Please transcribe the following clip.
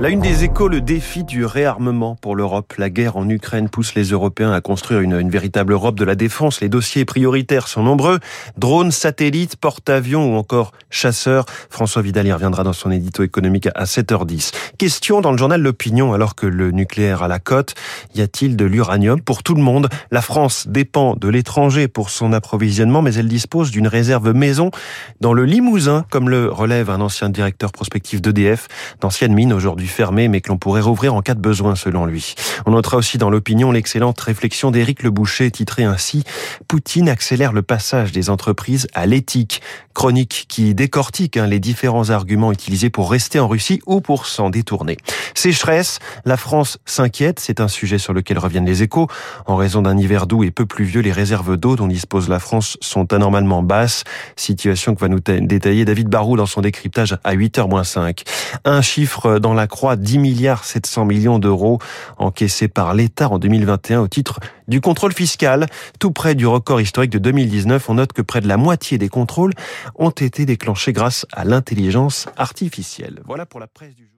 La une des échos, le défi du réarmement pour l'Europe. La guerre en Ukraine pousse les Européens à construire une, une, véritable Europe de la défense. Les dossiers prioritaires sont nombreux. Drones, satellites, porte-avions ou encore chasseurs. François Vidal y reviendra dans son édito économique à 7h10. Question dans le journal L'Opinion, alors que le nucléaire à la cote, y a-t-il de l'uranium pour tout le monde? La France dépend de l'étranger pour son approvisionnement, mais elle dispose d'une réserve maison dans le Limousin, comme le relève un ancien directeur prospectif d'EDF, d'anciennes mines aujourd'hui fermées, mais que l'on pourrait rouvrir en cas de besoin, selon lui. On notera aussi dans l'opinion l'excellente réflexion d'Éric Le Boucher, titrée ainsi Poutine accélère le passage des entreprises à l'éthique. Chronique qui décortique hein, les différents arguments utilisés pour rester en Russie ou pour s'en détourner. Sécheresse, la France s'inquiète, c'est un sujet sur lequel reviennent les échos. En raison d'un hiver doux et peu pluvieux, les réserves d'eau dont dispose la France sont anormalement basses. Situation que va nous détailler David Barou dans son décryptage à 8h-5. Un chiffre dans la croix, 10 milliards 700 millions d'euros encaissés par l'État en 2021 au titre du contrôle fiscal. Tout près du record historique de 2019, on note que près de la moitié des contrôles ont été déclenchés grâce à l'intelligence artificielle. Voilà pour la presse du jour.